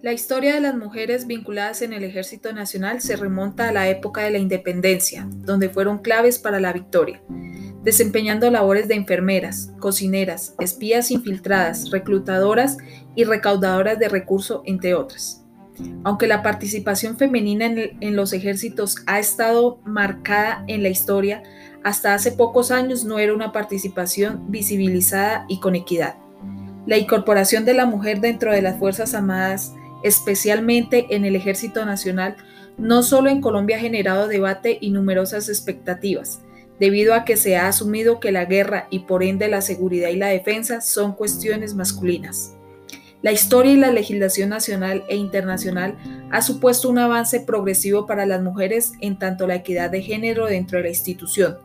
La historia de las mujeres vinculadas en el Ejército Nacional se remonta a la época de la independencia, donde fueron claves para la victoria, desempeñando labores de enfermeras, cocineras, espías infiltradas, reclutadoras y recaudadoras de recursos, entre otras. Aunque la participación femenina en, los ejércitos ha estado marcada en la historia, hasta hace pocos años no era una participación visibilizada y con equidad. La incorporación de la mujer dentro de las Fuerzas Armadas especialmente en el Ejército Nacional, no solo en Colombia ha generado debate y numerosas expectativas, debido a que se ha asumido que la guerra y por ende la seguridad y la defensa son cuestiones masculinas. La historia y la legislación nacional e internacional ha supuesto un avance progresivo para las mujeres en tanto la equidad de género dentro de la institución,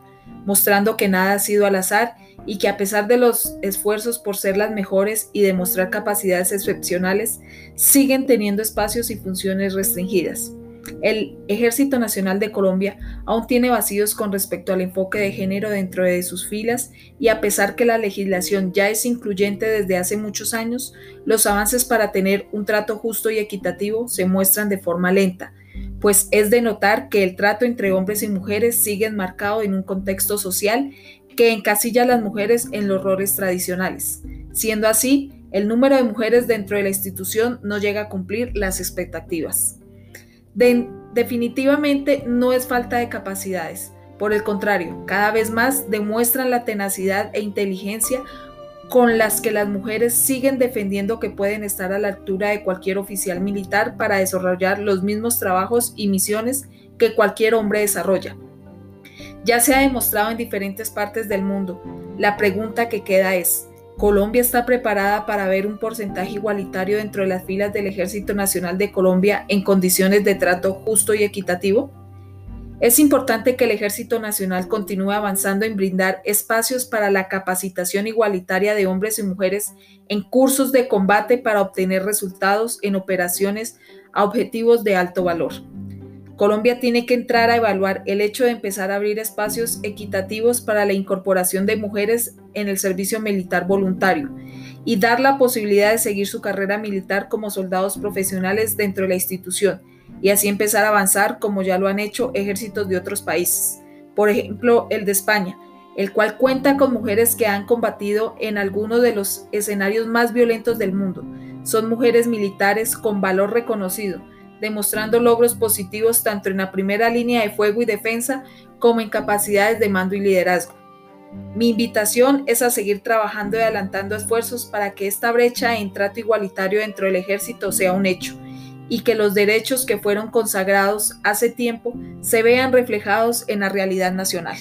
mostrando que nada ha sido al azar y que a pesar de los esfuerzos por ser las mejores y demostrar capacidades excepcionales, siguen teniendo espacios y funciones restringidas. El Ejército Nacional de Colombia aún tiene vacíos con respecto al enfoque de género dentro de sus filas y a pesar que la legislación ya es incluyente desde hace muchos años, los avances para tener un trato justo y equitativo se muestran de forma lenta, pues es de notar que el trato entre hombres y mujeres sigue enmarcado en un contexto social que encasilla a las mujeres en los roles tradicionales. Siendo así, el número de mujeres dentro de la institución no llega a cumplir las expectativas. definitivamente no es falta de capacidades, por el contrario, cada vez más demuestran la tenacidad e inteligencia con las que las mujeres siguen defendiendo que pueden estar a la altura de cualquier oficial militar para desarrollar los mismos trabajos y misiones que cualquier hombre desarrolla. Ya se ha demostrado en diferentes partes del mundo. La pregunta que queda es, ¿Colombia está preparada para ver un porcentaje igualitario dentro de las filas del Ejército Nacional de Colombia en condiciones de trato justo y equitativo? Es importante que el Ejército Nacional continúe avanzando en brindar espacios para la capacitación igualitaria de hombres y mujeres en cursos de combate para obtener resultados en operaciones a objetivos de alto valor. Colombia tiene que entrar a evaluar el hecho de empezar a abrir espacios equitativos para la incorporación de mujeres en el servicio militar voluntario y dar la posibilidad de seguir su carrera militar como soldados profesionales dentro de la institución y así empezar a avanzar como ya lo han hecho ejércitos de otros países, por ejemplo el de España, el cual cuenta con mujeres que han combatido en algunos de los escenarios más violentos del mundo. Son mujeres militares con valor reconocido, demostrando logros positivos tanto en la primera línea de fuego y defensa como en capacidades de mando y liderazgo. Mi invitación es a seguir trabajando y adelantando esfuerzos para que esta brecha en trato igualitario dentro del ejército sea un hecho y que los derechos que fueron consagrados hace tiempo se vean reflejados en la realidad nacional.